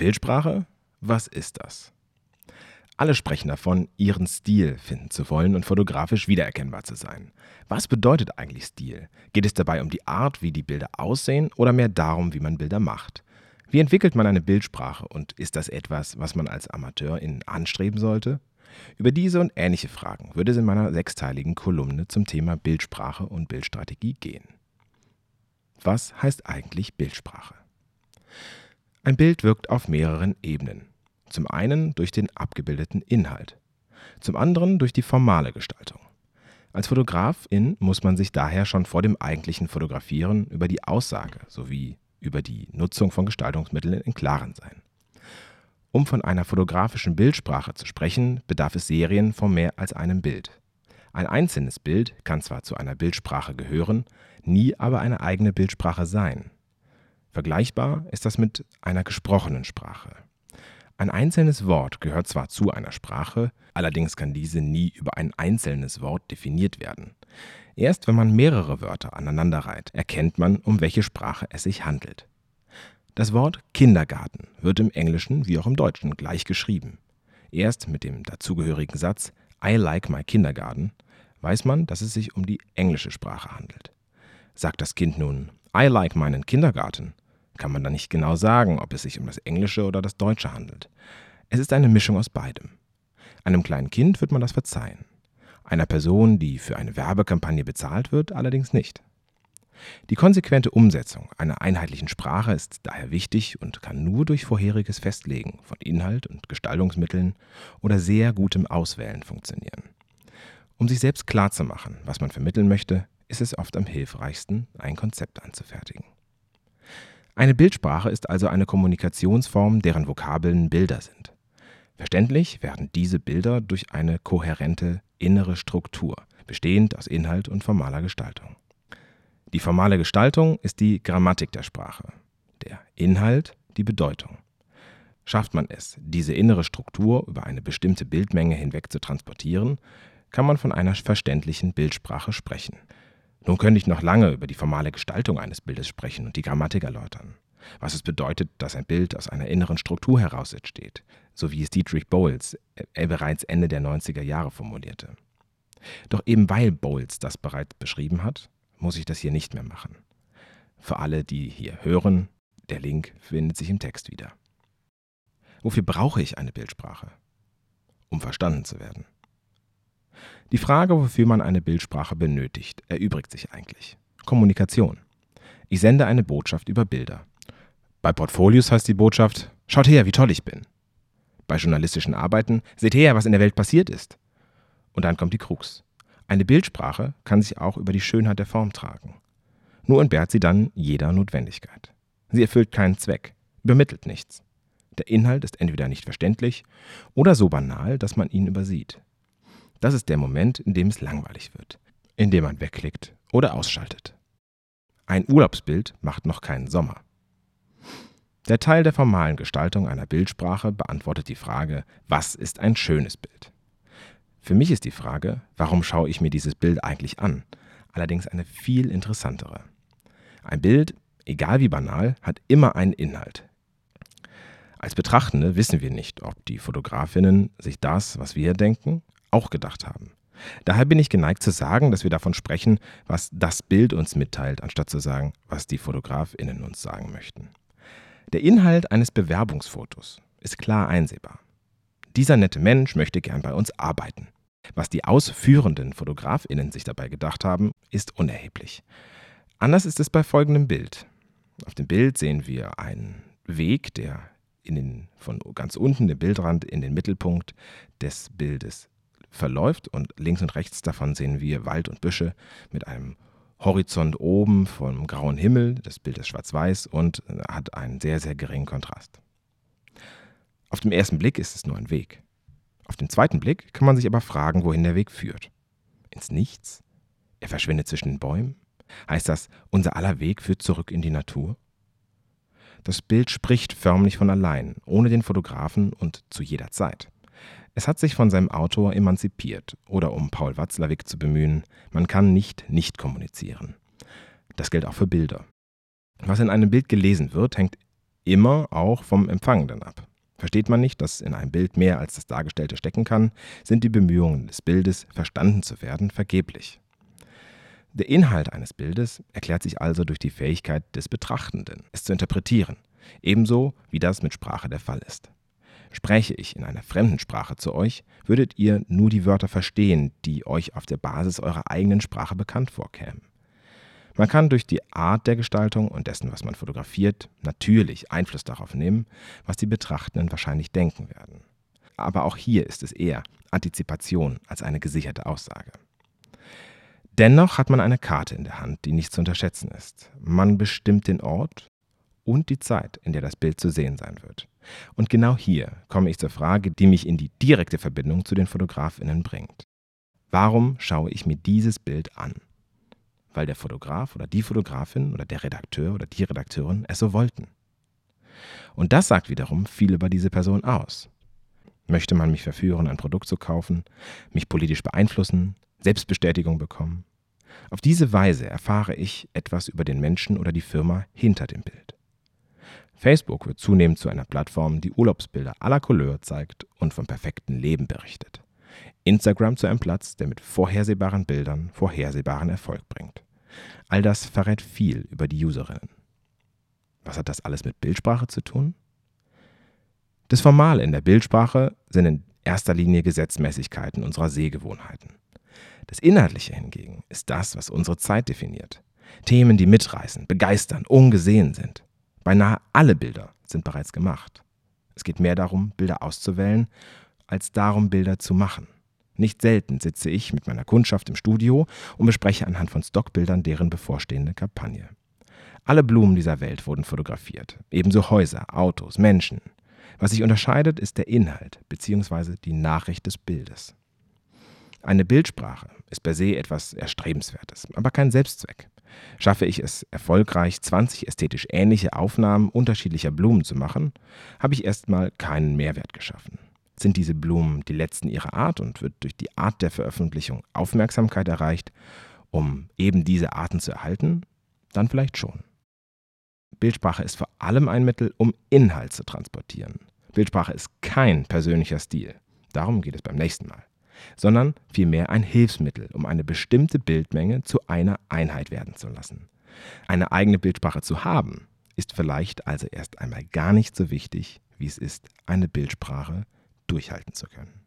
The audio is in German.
Bildsprache? Was ist das? Alle sprechen davon, ihren Stil finden zu wollen und fotografisch wiedererkennbar zu sein. Was bedeutet eigentlich Stil? Geht es dabei um die Art, wie die Bilder aussehen oder mehr darum, wie man Bilder macht? Wie entwickelt man eine Bildsprache und ist das etwas, was man als Amateurin anstreben sollte? Über diese und ähnliche Fragen würde es in meiner sechsteiligen Kolumne zum Thema Bildsprache und Bildstrategie gehen. Was heißt eigentlich Bildsprache? Ein Bild wirkt auf mehreren Ebenen. Zum einen durch den abgebildeten Inhalt, zum anderen durch die formale Gestaltung. Als Fotografin muss man sich daher schon vor dem eigentlichen Fotografieren über die Aussage sowie über die Nutzung von Gestaltungsmitteln im Klaren sein. Um von einer fotografischen Bildsprache zu sprechen, bedarf es Serien von mehr als einem Bild. Ein einzelnes Bild kann zwar zu einer Bildsprache gehören, nie aber eine eigene Bildsprache sein. Vergleichbar ist das mit einer gesprochenen Sprache. Ein einzelnes Wort gehört zwar zu einer Sprache, allerdings kann diese nie über ein einzelnes Wort definiert werden. Erst wenn man mehrere Wörter aneinanderreiht, erkennt man, um welche Sprache es sich handelt. Das Wort Kindergarten wird im Englischen wie auch im Deutschen gleich geschrieben. Erst mit dem dazugehörigen Satz I like my kindergarten weiß man, dass es sich um die englische Sprache handelt. Sagt das Kind nun I like meinen Kindergarten, kann man dann nicht genau sagen, ob es sich um das Englische oder das Deutsche handelt. Es ist eine Mischung aus beidem. Einem kleinen Kind wird man das verzeihen. Einer Person, die für eine Werbekampagne bezahlt wird, allerdings nicht. Die konsequente Umsetzung einer einheitlichen Sprache ist daher wichtig und kann nur durch vorheriges Festlegen von Inhalt und Gestaltungsmitteln oder sehr gutem Auswählen funktionieren. Um sich selbst klarzumachen, was man vermitteln möchte, ist es oft am hilfreichsten, ein Konzept anzufertigen. Eine Bildsprache ist also eine Kommunikationsform, deren Vokabeln Bilder sind. Verständlich werden diese Bilder durch eine kohärente innere Struktur, bestehend aus Inhalt und formaler Gestaltung. Die formale Gestaltung ist die Grammatik der Sprache, der Inhalt die Bedeutung. Schafft man es, diese innere Struktur über eine bestimmte Bildmenge hinweg zu transportieren, kann man von einer verständlichen Bildsprache sprechen. Nun könnte ich noch lange über die formale Gestaltung eines Bildes sprechen und die Grammatik erläutern. Was es bedeutet, dass ein Bild aus einer inneren Struktur heraus entsteht, so wie es Dietrich Bowles äh, bereits Ende der 90er Jahre formulierte. Doch eben weil Bowles das bereits beschrieben hat, muss ich das hier nicht mehr machen. Für alle, die hier hören, der Link findet sich im Text wieder. Wofür brauche ich eine Bildsprache? Um verstanden zu werden. Die Frage, wofür man eine Bildsprache benötigt, erübrigt sich eigentlich. Kommunikation. Ich sende eine Botschaft über Bilder. Bei Portfolios heißt die Botschaft, schaut her, wie toll ich bin. Bei journalistischen Arbeiten, seht her, was in der Welt passiert ist. Und dann kommt die Krux. Eine Bildsprache kann sich auch über die Schönheit der Form tragen. Nur entbehrt sie dann jeder Notwendigkeit. Sie erfüllt keinen Zweck, übermittelt nichts. Der Inhalt ist entweder nicht verständlich oder so banal, dass man ihn übersieht. Das ist der Moment, in dem es langweilig wird, in dem man wegklickt oder ausschaltet. Ein Urlaubsbild macht noch keinen Sommer. Der Teil der formalen Gestaltung einer Bildsprache beantwortet die Frage, was ist ein schönes Bild? Für mich ist die Frage, warum schaue ich mir dieses Bild eigentlich an, allerdings eine viel interessantere. Ein Bild, egal wie banal, hat immer einen Inhalt. Als Betrachtende wissen wir nicht, ob die Fotografinnen sich das, was wir denken, auch gedacht haben. Daher bin ich geneigt zu sagen, dass wir davon sprechen, was das Bild uns mitteilt, anstatt zu sagen, was die Fotografinnen uns sagen möchten. Der Inhalt eines Bewerbungsfotos ist klar einsehbar. Dieser nette Mensch möchte gern bei uns arbeiten. Was die ausführenden Fotografinnen sich dabei gedacht haben, ist unerheblich. Anders ist es bei folgendem Bild. Auf dem Bild sehen wir einen Weg, der den, von ganz unten dem Bildrand in den Mittelpunkt des Bildes verläuft und links und rechts davon sehen wir Wald und Büsche mit einem Horizont oben vom grauen Himmel. Das Bild ist schwarz-weiß und hat einen sehr, sehr geringen Kontrast. Auf den ersten Blick ist es nur ein Weg. Auf den zweiten Blick kann man sich aber fragen, wohin der Weg führt. Ins Nichts? Er verschwindet zwischen den Bäumen? Heißt das, unser aller Weg führt zurück in die Natur? Das Bild spricht förmlich von allein, ohne den Fotografen und zu jeder Zeit. Es hat sich von seinem Autor emanzipiert, oder um Paul Watzlawick zu bemühen, man kann nicht nicht kommunizieren. Das gilt auch für Bilder. Was in einem Bild gelesen wird, hängt immer auch vom Empfangenden ab. Versteht man nicht, dass in einem Bild mehr als das Dargestellte stecken kann, sind die Bemühungen des Bildes, verstanden zu werden, vergeblich. Der Inhalt eines Bildes erklärt sich also durch die Fähigkeit des Betrachtenden, es zu interpretieren, ebenso wie das mit Sprache der Fall ist. Spräche ich in einer fremden Sprache zu euch, würdet ihr nur die Wörter verstehen, die euch auf der Basis eurer eigenen Sprache bekannt vorkämen. Man kann durch die Art der Gestaltung und dessen, was man fotografiert, natürlich Einfluss darauf nehmen, was die Betrachtenden wahrscheinlich denken werden. Aber auch hier ist es eher Antizipation als eine gesicherte Aussage. Dennoch hat man eine Karte in der Hand, die nicht zu unterschätzen ist. Man bestimmt den Ort und die Zeit, in der das Bild zu sehen sein wird. Und genau hier komme ich zur Frage, die mich in die direkte Verbindung zu den Fotografinnen bringt. Warum schaue ich mir dieses Bild an? Weil der Fotograf oder die Fotografin oder der Redakteur oder die Redakteurin es so wollten. Und das sagt wiederum viel über diese Person aus. Möchte man mich verführen, ein Produkt zu kaufen, mich politisch beeinflussen, Selbstbestätigung bekommen? Auf diese Weise erfahre ich etwas über den Menschen oder die Firma hinter dem Bild. Facebook wird zunehmend zu einer Plattform, die Urlaubsbilder aller Couleur zeigt und vom perfekten Leben berichtet. Instagram zu einem Platz, der mit vorhersehbaren Bildern vorhersehbaren Erfolg bringt. All das verrät viel über die Userinnen. Was hat das alles mit Bildsprache zu tun? Das Formale in der Bildsprache sind in erster Linie Gesetzmäßigkeiten unserer Sehgewohnheiten. Das Inhaltliche hingegen ist das, was unsere Zeit definiert. Themen, die mitreißen, begeistern, ungesehen sind. Beinahe alle Bilder sind bereits gemacht. Es geht mehr darum, Bilder auszuwählen, als darum, Bilder zu machen. Nicht selten sitze ich mit meiner Kundschaft im Studio und bespreche anhand von Stockbildern deren bevorstehende Kampagne. Alle Blumen dieser Welt wurden fotografiert, ebenso Häuser, Autos, Menschen. Was sich unterscheidet, ist der Inhalt bzw. die Nachricht des Bildes. Eine Bildsprache ist per se etwas Erstrebenswertes, aber kein Selbstzweck. Schaffe ich es erfolgreich, 20 ästhetisch ähnliche Aufnahmen unterschiedlicher Blumen zu machen, habe ich erstmal keinen Mehrwert geschaffen. Sind diese Blumen die letzten ihrer Art und wird durch die Art der Veröffentlichung Aufmerksamkeit erreicht, um eben diese Arten zu erhalten? Dann vielleicht schon. Bildsprache ist vor allem ein Mittel, um Inhalt zu transportieren. Bildsprache ist kein persönlicher Stil. Darum geht es beim nächsten Mal sondern vielmehr ein Hilfsmittel, um eine bestimmte Bildmenge zu einer Einheit werden zu lassen. Eine eigene Bildsprache zu haben, ist vielleicht also erst einmal gar nicht so wichtig, wie es ist, eine Bildsprache durchhalten zu können.